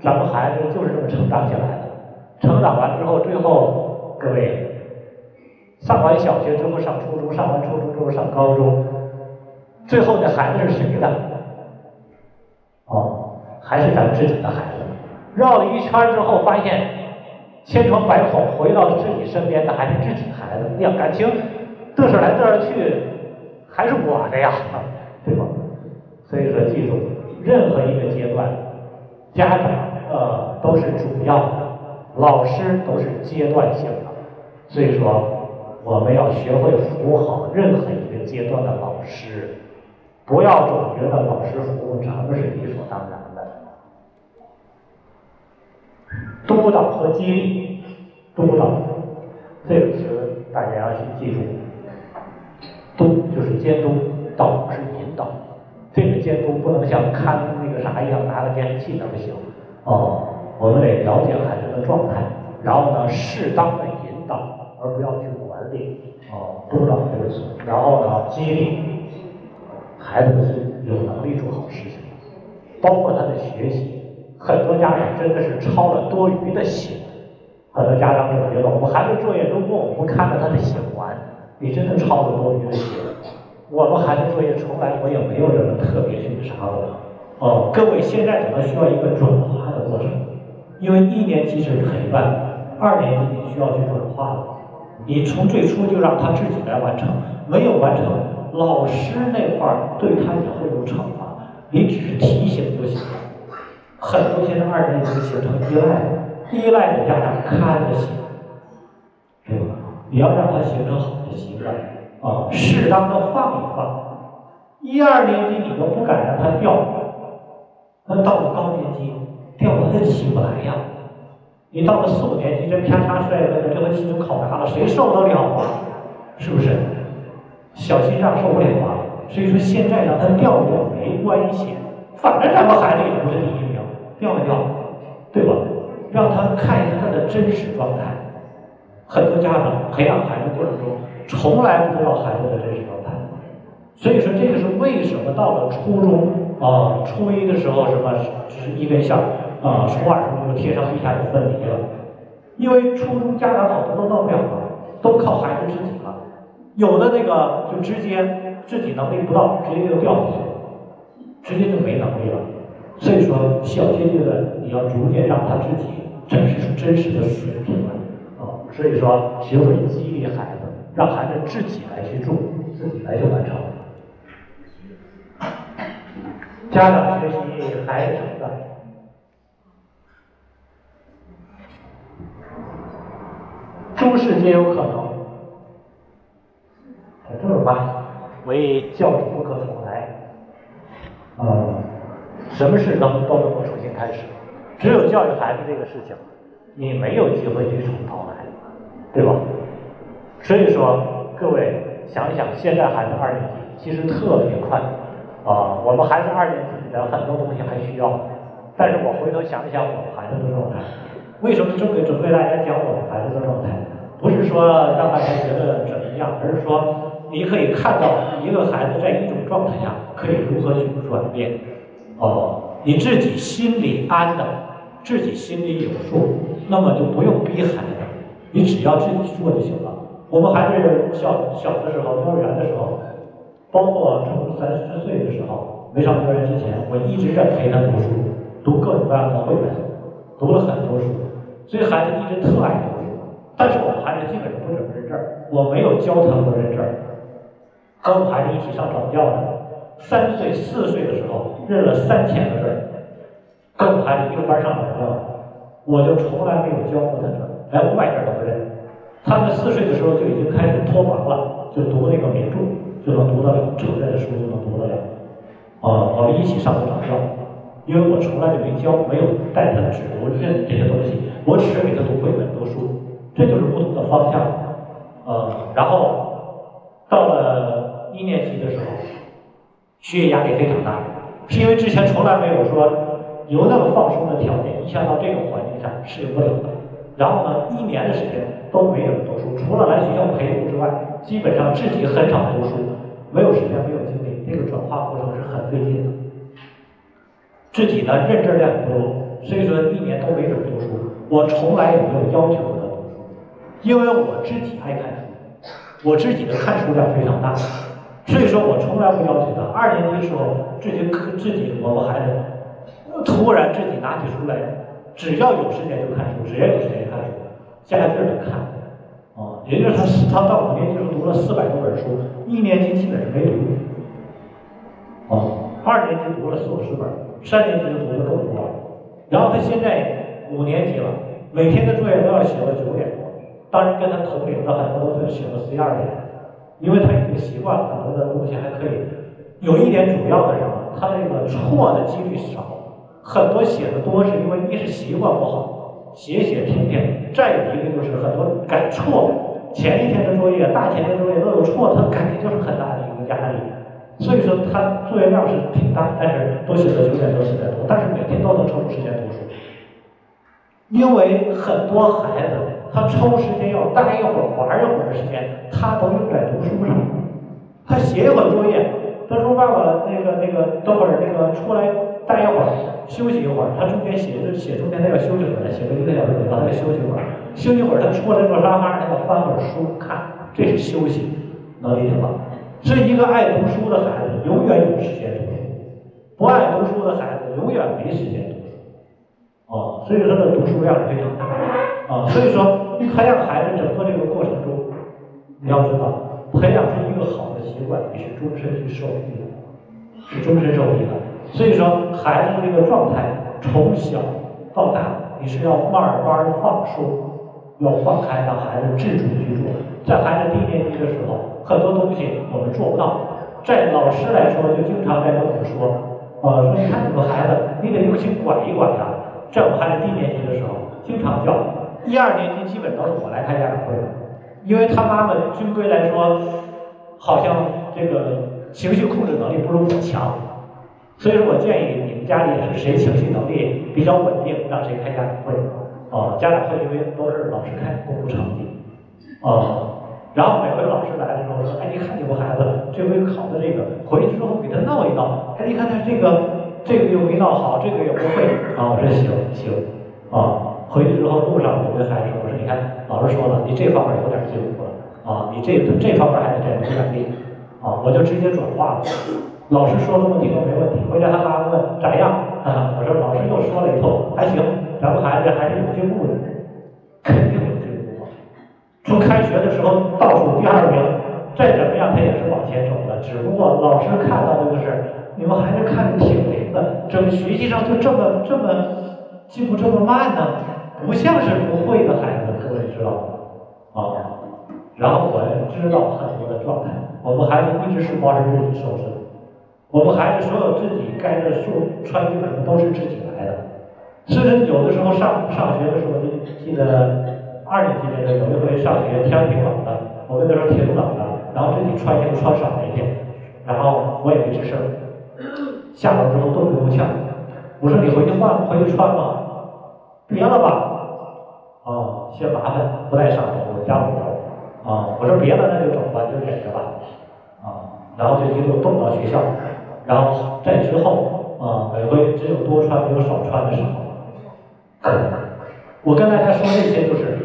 咱们孩子就是这么成长起来的，成长完之后，最后各位上完小学之后上初中，上完初中之后上高中，最后那孩子是谁的？哦，还是咱们自己的孩子。绕了一圈之后，发现千疮百孔，回到自己身边的还是自己孩子。呀，感情嘚瑟来嘚瑟去，还是我的呀，对吧？所以说，记住，任何一个阶段，家长呃都是主要的，老师都是阶段性的。所以说，我们要学会服务好任何一个阶段的老师。不要总觉得老师服务咱们是理所当然的。督导和激励，督导这个词大家要去记住。督就是监督，导是。这个监督不能像看那个啥一样，拿个监视器那不行。哦，我们得了解孩子的状态，然后呢，适当的引导，而不要去管理。哦，督导这个词，然后呢，激励。孩子是有能力做好事情，包括他的学习。很多家长真的是抄了多余的写，很多家长总觉得我们孩子作业，如果我们不看着他的写完，你真的抄了多余的心。我们孩子作业从来我也没有什么特别去啥过。哦，各位现在可能需要一个转化的过程，因为一年级是陪伴，二年级你需要去转化了。你从最初就让他自己来完成，没有完成。老师那块儿对他也会有惩罚，你只是提醒就行了。很多现在二年级形成依赖，依赖的家长看着行，对吧？你要让他形成好的习惯啊，适当的放一放。一二年级你都不敢让他掉，那到了高年级掉了他起不来呀。你到了四五年级，这啪嚓摔了，这回期中考砸了，谁受得了啊？是不是？小心脏受不了啊！所以说现在让他掉掉没关系，反正咱们孩子也不是第一名，掉没掉，对吧？让他看一下他的真实状态。很多家长培养孩子过程中，从来不知道孩子的真实状态。所以说这个是为什么到了初中啊，初一的时候什么就是一根线啊，初二时候就天上地下就分离了，因为初中家长好多都到不了了，都靠孩子自己了。有的那个就直接自己能力不到，直接就掉下去了，直接就没能力了。所以说，小阶段你要逐渐让他自己展示出真实的水平来，啊，所以说学会激励孩子，让孩子自己来去做，自己来去完成。家长学习，孩子成长。诸事皆有可能。这么吧？为教育不可重来。呃，什么事能都能够重新开始，只有教育孩子这个事情，你没有机会去重头来，对吧？所以说，各位想一想，现在孩子二年级其实特别快啊，我们孩子二年级的很多东西还需要，但是我回头想一想我们孩子的状态，为什么准备准备大家讲我们孩子的状态？不是说让大家觉得怎么样，而是说。你可以看到一个孩子在一种状态下可以如何去转变，哦，你自己心里安的，自己心里有数，那么就不用逼孩子，你只要自己做就行了。我们孩子小小的时候，幼儿园的时候，包括从三四岁的时候没上幼儿园之前，我一直在陪他读书，读各种各样的绘本，读了很多书，所以孩子一直特爱读书。但是我们孩子基本上不怎么认字儿，我没有教他们认字儿。跟我们孩子一起上早教的，三岁四岁的时候认了三千个字儿，跟我们孩子一个班上早教，我就从来没有教过他字儿，连五百字都不认。他们四岁的时候就已经开始脱盲了，就读那个名著就能读得了，成人的书就能读得了。啊，我们一起上过长教，因为我从来就没教，没有带他只读认这些东西，我只是给他读绘本、读书，这就是不同的方向。呃，然后到了一年级的时候，学业压力非常大，是因为之前从来没有说有那么放松的条件，一下到这个环境下适应不了的。然后呢，一年的时间都没怎么读书，除了来学校陪读之外，基本上自己很少读书，没有时间，没有精力，这个转化过程是很费劲的。自己呢认知量不多，所以说一年都没怎么读书。我从来也没有要求过他读书，因为我自己爱看书，我自己的看书量非常大，所以说我从来不要求他。二年级的时候，自己可自己我们孩子突然自己拿起书来，只要有时间就看书，只要有时间，加劲儿的看，啊，也就是他他到五年级时候读了四百多本书，一年级基本上没读，啊，二年级读了四五十本，三年级就读的更多了，然后他现在。五年级了，每天的作业都要写到九点多。当然，跟他同龄的很多都是写到十一二点，因为他已经习惯了，很多的东西还可以。有一点主要的是什么？他这个错的几率少，很多写的多是因为一是习惯不好，写写听听；再有一个就是很多改错，前一天的作业、大前天的作业都有错，他感觉就是很大的一个压力。所以说他作业量是挺大，但是都写到九点多、十点多，但是每天都能抽出时间读书。因为很多孩子，他抽时间要待一会儿、玩一会儿的时间，他都用在读书上。他写一会儿作业，他说：“爸爸，那个、那个，等会儿那个出来待一会儿，休息一会儿。”他中间写着写中间他要休息会儿，写个一个小时，他要休息会儿。休息会儿，他出来坐沙发，他要翻本书看，这是休息，能理解吗？所以，一个爱读书的孩子永远有时间读书，不爱读书的孩子永远没时间读书。啊，所以他的读书量非常大啊。所以说，你培养孩子整个这个过程中，你要知道，培养出一个好的习惯，你是终身去受益的，是终身受益的。所以说，孩子的这个状态从小到大，你是要慢慢放松，要放开，让孩子自主居住。在孩子低年级的时候，很多东西我们做不到，在老师来说，就经常在跟我们说，啊，说你看你们孩子，你得用心管一管他。在我们孩子低年级的时候，经常叫一二年级基本都是我来开家长会，因为他妈妈军规来说，好像这个情绪控制能力不如我强，所以说我建议你们家里是谁情绪能力比较稳定，让谁开家长会。哦，家长会因为都是老师开，公布成绩。哦，然后每回老师来的时候说，哎，你看你们孩子这回考的这个，回去之后给他闹一闹，哎，你看他这个。这个又没闹好，这个也不会啊！我说行行啊，回去之后路上我跟孩子说：“我说你看，老师说了，你这方面有点进步了啊，你这这方面还得再努点力啊！”我就直接转化了。老师说的问题都没问题。回家他妈问咋样？我说老师又说了一通，还行，咱们孩子还是有进步的，肯定有进步。从开学的时候倒数第二名，再怎么样他也是往前走的，只不过老师看到的就是。你们孩子看着挺灵的，怎么学习上就这么这么进步这么慢呢？不像是不会的孩子，各位知道吗？啊，然后我知道很多的状态，我们孩子一直是包是自己收拾的，我们孩子所有自己该的书穿衣服都是自己来的，甚至有的时候上上学的时候，就记得二年级那个有一回上学天挺冷的，我跟他说挺冷的，然后自己穿衣服穿少了一点，然后我也没吱声。下楼之后都不够呛，我说你回去换，回去穿吧，别了吧，啊，嫌麻烦，不带上楼，我家五楼，啊，我说别了那就走吧，就忍着吧，啊，然后就一路冻到学校，然后在之后，啊，每回只有多穿没有少穿的时候，我跟大家说这些就是，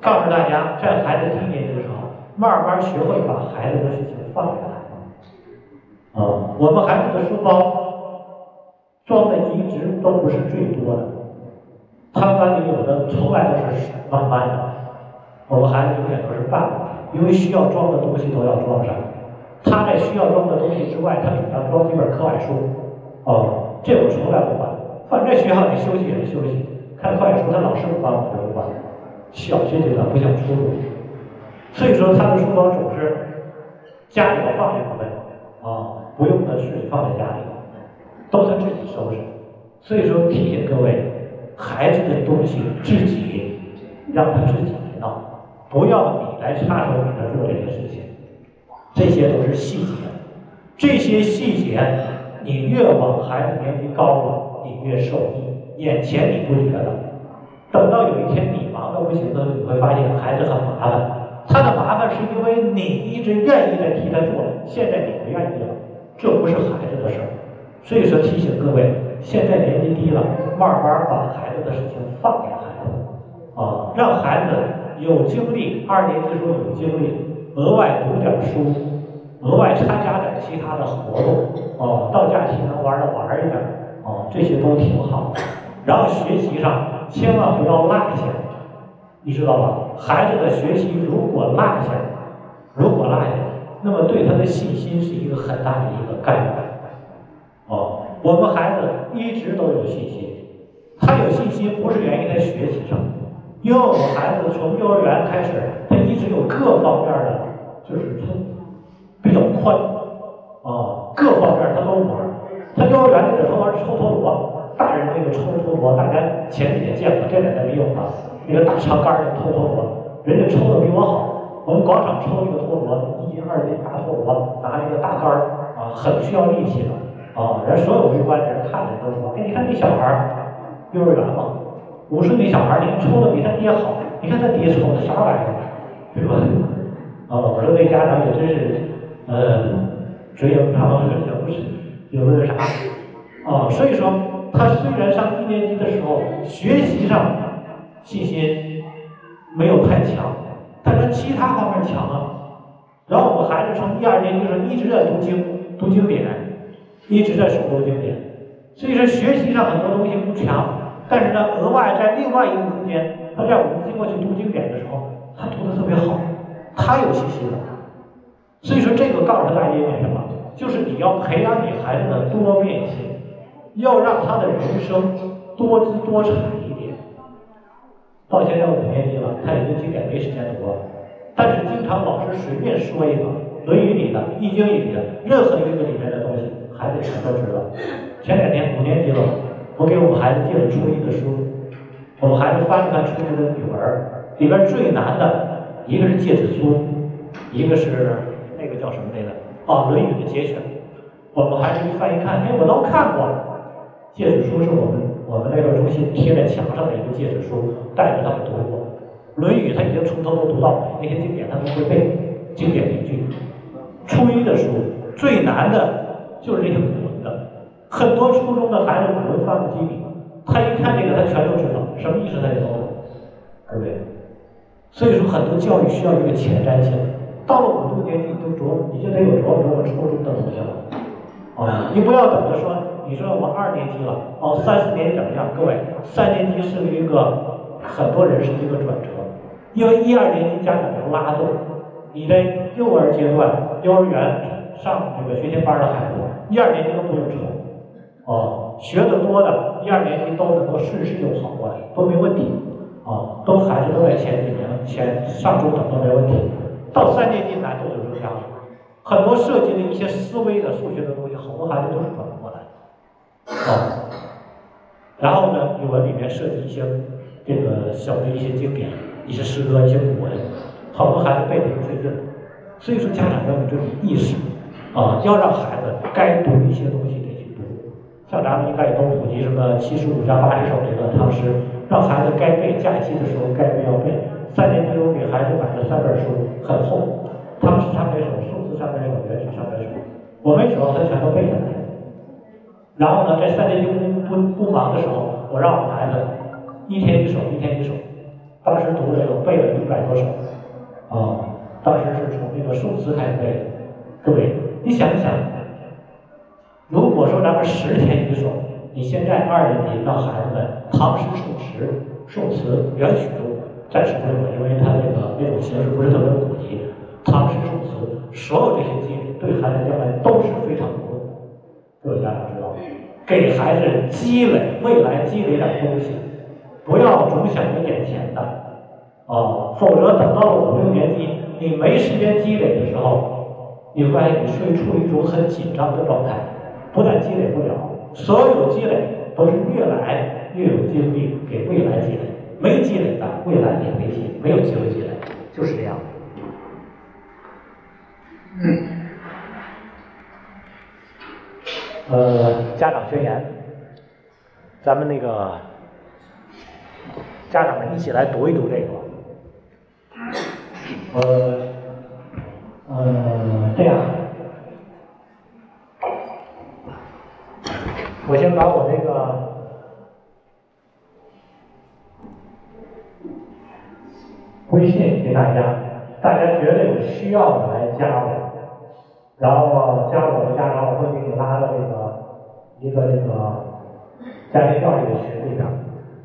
告诉大家在孩子低年级的时候，慢慢学会把孩子的事情放下来。啊，我们孩子的书包装的一直都不是最多的，他们班里有的从来都是满满的，我们孩子永远都是半满，因为需要装的东西都要装上。他在需要装的东西之外，他总要装几本课外书。哦，这我从来不管，反正学校里休息也是休息，看课外书他老师不管我就不管。小学阶段不想出入，所以说他的书包总是家里要放一部分啊。不用的事放在家里，都他自己收拾。所以说提醒各位，孩子的东西自己让他自己来闹，不要你来插手给他做这些事情。这些都是细节，这些细节你越往孩子年纪高了，你越受益。眼前你不觉得，等到有一天你忙的不行的时候，你会发现孩子很麻烦。他的麻烦是因为你一直愿意在替他做，现在你不愿意了，这不是孩子的事儿。所以说提醒各位，现在年纪低了，慢慢把孩子的事情放给孩子，啊，让孩子有精力，二年级时候有精力，额外读点书，额外参加点其他的活动，哦，到假期能玩的玩一点，哦，这些都挺好。然后学习上千万不要落下。你知道吧？孩子的学习如果落下，如果落下，那么对他的信心是一个很大的一个干扰。哦，我们孩子一直都有信心，他有信心不是源于他学习上，因为我们孩子从幼儿园开始，他一直有各方面的，就是他比较宽，啊，各方面他都玩。他幼儿园里他玩抽陀螺，大人那个抽陀螺，大家前几年见过，这两年没有了。那个大长杆儿的抽陀螺，人家抽的比我好。我们广场抽一个陀螺，一斤二斤大陀螺，拿一个大杆儿啊，很需要力气的啊。人所有围观的人看着都说：“哎，你看那小孩儿，幼儿园嘛，五岁那小孩儿，你抽的比他爹好。你看他爹抽的啥玩意儿，对吧？”啊，我说那家长也真是，呃，嘴也不长，也不是，有那个啥啊。所以说，他虽然上一年级的时候学习上。信心没有太强，但是其他方面强啊。然后我们孩子从一二年级时候一直在读经、读经典，一直在诵读经典。所以说学习上很多东西不强，但是呢，额外在另外一个空间，他在我们经过去读经典的时候，他读的特别好，他有信心了。所以说这个告诉大家一点什么？就是你要培养你孩子的多面性，要让他的人生多姿多彩一点。到现在五年级了，他已经经典没时间读了，但是经常老师随便说一个《论语》里的、《易经》里的任何一个里面的东西，孩子全都知道。前两天五年级了，我给我们孩子借了初一的书，我们孩子翻了翻初一的语文，里边最难的一个是《诫子书》，一个是那个叫什么来着？哦，《论语》的节选。我们孩子一翻一看，哎，我都看过，《诫子书》是我们。我们那个中心贴在墙上的一个戒指书，带着他们读过《论语》，他已经从头都读到尾，那些经典他都会背，经典名句。初一的书最难的就是这些古文的，很多初中的孩子古文翻不机灵，他一看这个他全都知道，什么意思他也都懂，对不对？所以说很多教育需要一个前瞻性，到了五六年级都着，你就得有着着初中的东西了，啊，你不要等着说。你说我二年级了，哦，三四年级怎么样？各位，三年级是一个很多人是一个转折，因为一二年级家长要拉动，你在幼儿阶段、幼儿园上这个学前班的孩子，一二年级都不用愁，哦，学的多的，一二年级都能够顺势就跑过来，都没问题，啊，都孩子都在前几名，前上中等都没问题，到三年级难度就增加了，很多涉及的一些思维的数学的东西，好多孩子都是转不过来。啊，然后呢，语文里面涉及一些这个小的一些经典、一些诗歌、一些古文，好多孩子背的不费劲，所以说家长要有这种意识，啊，要让孩子该读一些东西得去读，像咱们应该也都普及什么七十五加八十首这个唐诗，让孩子该背，假期的时候该背要背。三年级我给孩子买了三本书，很厚，唐诗三百首，宋词三百首，元曲三百首，我没指望他全都背下来。然后呢，在三年级不不不忙的时候，我让我孩子一天一首，一天一首。当时读了有背了一百多首，啊，当时是从那个宋词开始背的。各位，你想一想，如果说咱们十天一首，你现在二年级让孩子们唐诗、宋词、宋词、元曲中暂时不用了，因为他那个那种形式不是特别普及。唐诗、宋词，所有这些基础对孩子将来都是非常有用的。各位家长知道，给孩子积累未来积累点东西，不要总想着眼前的，啊，否则等到了五六年级，你没时间积累的时候，你发现你会处于一种很紧张的状态，不但积累不了，所有积累都是越来越有精力给未来积累，没积累的未来也没积，没有机会积累，就是这样。呃，家长宣言，咱们那个家长们一起来读一读这个。呃，呃，这样，我先把我那个微信给大家，大家觉得有需要的来加我。然后加我的家长，我会给你拉到这个一个这个家庭教育的群里边，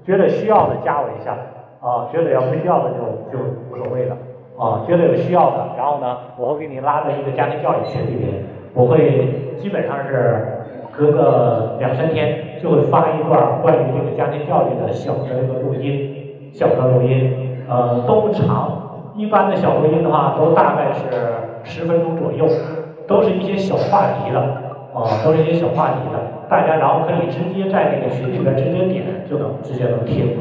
觉得需要的加我一下，啊，觉得要不需要的就就无所谓了，啊，觉得有需要的，然后呢，我会给你拉到一个家庭教育群里面，我会基本上是隔个两三天就会发一段关于这个家庭教育的小的这个录音，小的录音，呃，都不长，一般的小录音的话都大概是十分钟左右。都是一些小话题的，啊，都是一些小话题的，大家然后可以直接在那个群里边直接点就能直接能听，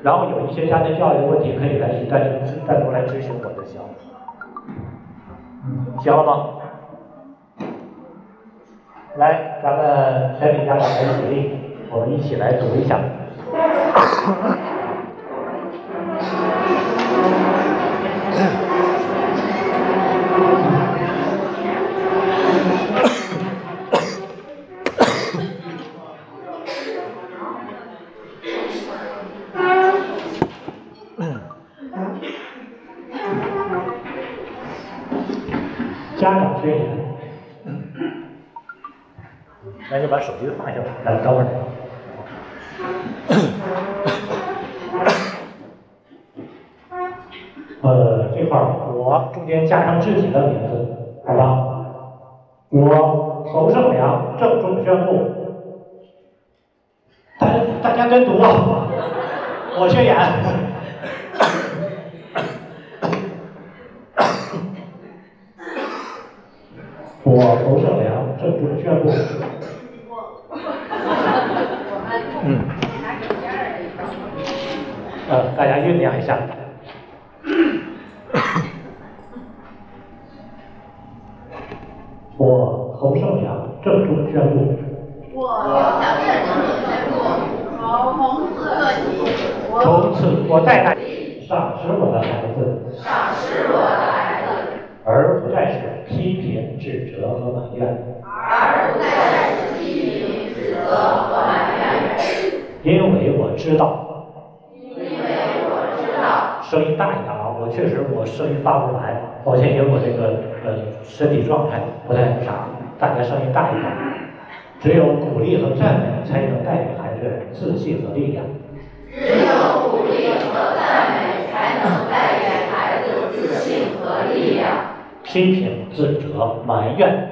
然后有一些家庭教育的问题可以来单单单独来咨询我就行，行了吗？来，咱们全体家长来起立，我们一起来读一下。自己的名字，好吧？我侯胜良郑重宣布，大大家跟读啊！我宣言。我侯胜良郑重宣布。嗯。呃，大家酝酿一下。侯胜阳郑重宣布。我侯胜良郑重宣布。从，从此刻起，从此我带大赏识我的孩子。赏识我的孩子。而不再是。批评、指责和埋怨，而不再是批评、指责和埋怨。因为我知道，因为我知道，声音大一点啊！我确实我声音发不出来，抱歉，因为我这个呃身体状态不太啥，大家声音大一点。只有鼓励和赞美，才能带给孩子自信和力量。只有鼓励和赞美，才能带给孩子自信和力量。批评、指责、埋怨，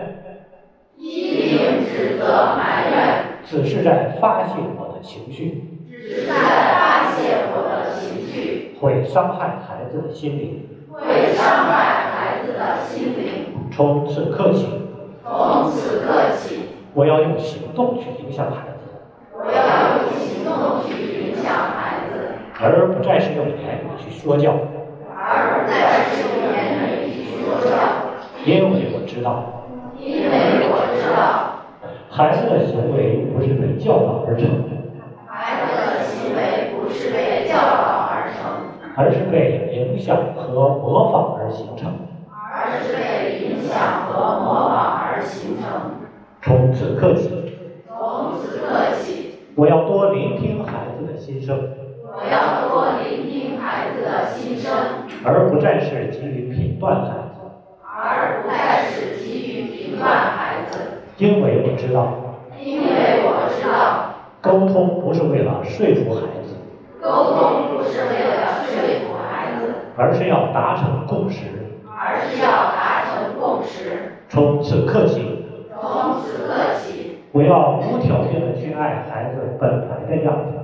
批评、指责、埋怨，只是在发泄我的情绪，只是在发泄我的情绪，会伤害孩子的心灵，会伤害孩子的心灵。从此刻起，从此刻起，我要用行动去影响孩子，我要用行动去影响孩子，而不再是用言语去说教，而不再是用言语去说教。因为我知道，因为我知道，孩子的行为不是被教导而成的，孩子的行为不是被教导而成，而是被影响和模仿而形成，从此刻起，从此刻起，我要多聆听孩子的心声，我要多聆听孩子的心声，而不再是急于评断孩子。而不再是急于评断孩子，因为我知道，因为我知道，沟通不是为了说服孩子，沟通不是为了说服孩子，而是要达成共识，而是要达成共识。从此刻起，从此刻起，我要无条件的去爱孩子本来的样子，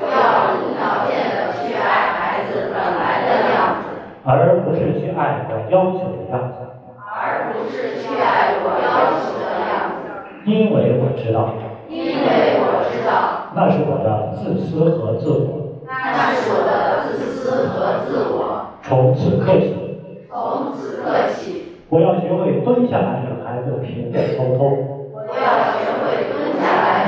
我要无条件的去爱孩子本来的样子，而不是去爱我要求的样子。而不是去爱我要求的样子，因为我知道，因为我知道那是我的自私和自我。那是我的自私和自我。从此刻起，从此刻起，我要学会蹲下来与孩子平等沟通。我要学会蹲下来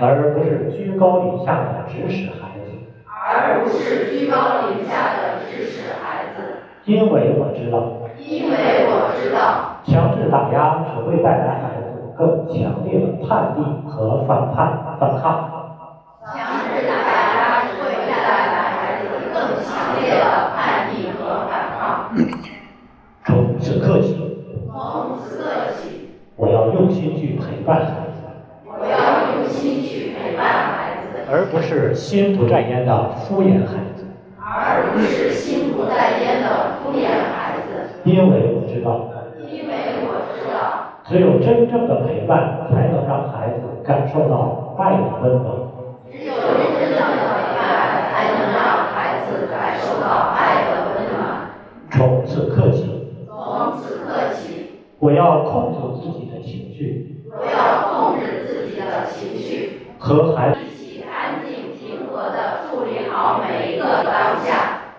而不是居高临下的指使孩子。而不是居高临下的指使孩子。因为我知道，因为我知道，强制打压只会带来孩子更强烈的叛逆和反叛、反抗。强制打压只会带来孩子更强烈的叛逆和反抗。从此刻起，从此刻起，我要用心去陪伴孩子，我要用心去陪伴孩子，而不是心不在焉的敷衍孩子。而不是心不在焉的敷衍孩子。因为我知道，因为我知道，只有真正的陪伴，才能让孩子感受到爱的温暖。只有真正的陪伴，才能让孩子感受到爱的温暖。从此刻起，从此刻起，我要控制自己的情绪，我要控制自己的情绪，和孩子，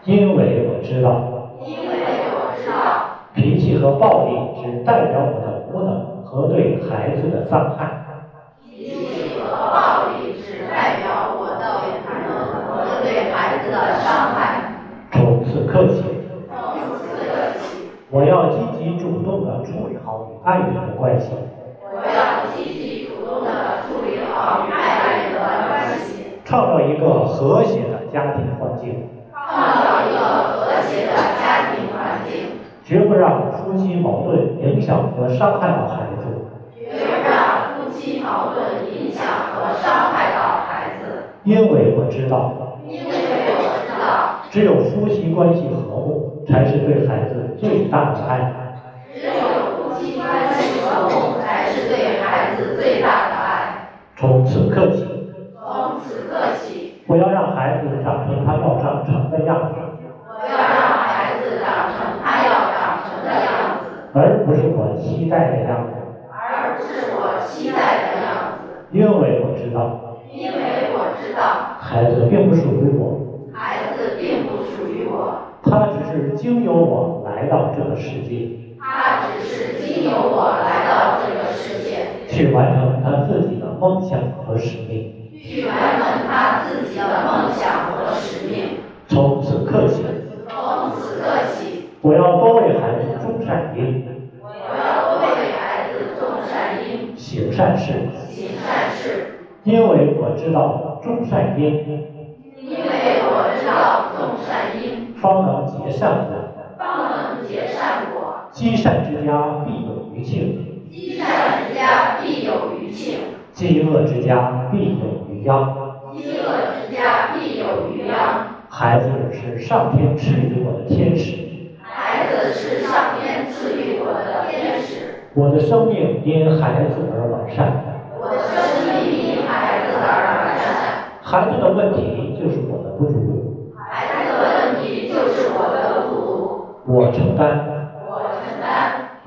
因为我知道，因为我知道，脾气和暴力只代表我的无能和对孩子的伤害。脾气和暴力只代表我的无能和对孩子的伤害。从此刻起，从此刻起，我要积极主动地处理好与爱人的关系，我要积极主动地处理好与爱人的关系，创造一个和谐的家庭环境，创造一个和谐的家庭环境，绝不让夫妻矛盾影响和伤害到孩子。别让夫妻矛盾影响和伤害到孩子。因为我知道，因为我知道，只有夫妻关系和睦，才是对孩子最大的爱。只有夫妻关系和睦，才是对孩子最大的爱。从此刻起，从此刻起，我要让孩子长成他要长成的样子，我要让孩子长成他要长成的样子，而不是我期待的样子。而不是我期待的样子。因为我知道，因为我知道，孩子并不属于我，孩子并不属于我，他只是经由我来到这个世界，他只是经由我来到这个世界，去完成他自己的梦想和使命。去完成他自己的梦想和使命。从此刻起，从此刻起，我要多为孩子种善因，我要多为孩子种善因，行善事，行善事，因为我知道种善因，因为我知道种善因，方能结善果。方能结善果。积善之家必有余庆，积善之家必有余庆，积恶之家必有余殃。积恶之家必有余殃。孩子是上天赐予我的天使，孩子是上天赐予我的天使，我的生命因孩子而完善。我的生命因孩子而完善。孩子的问题就是我的不足，孩子的问题就是我的不足，我承担，我承担，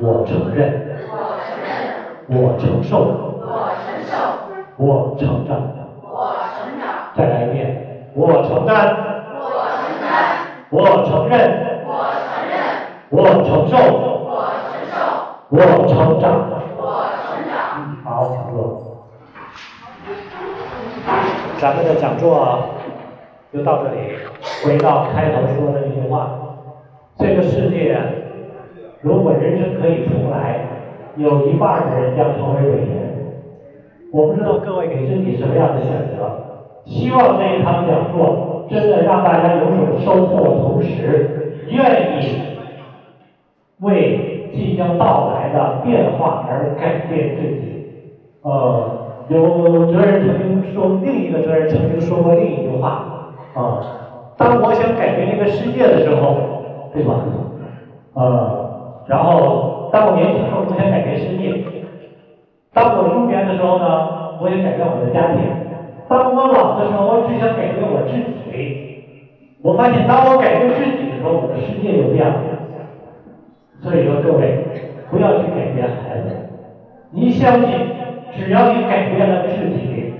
我承认，我承认，我承受，我承受，我成长。我成长。再来一遍，我承担，我承担，我承认，我承认，我承受，我承受，我成长。我成长。好，请坐。咱们的讲座就到这里。回到开头说的那句话，这个世界如果人生可以重来，有一半的人将成为伟人。我不知道各位给自己什么样的选择，希望这一场讲座真的让大家有所收获，同时愿意为即将到来的变化而改变自己。呃，有哲人曾经说，另一个哲人曾经说过另一句话啊、当我想改变这个世界的时候，对吧？呃，然后当我年轻的时候，我想改变世界；当我中年的时候呢，我想改变我的家庭；当我老的时候，我只想改变我自己。我发现，当我改变自己的时候，我的世界就变了。所以说，各位不要去改变孩子，你相信只要你改变了自己，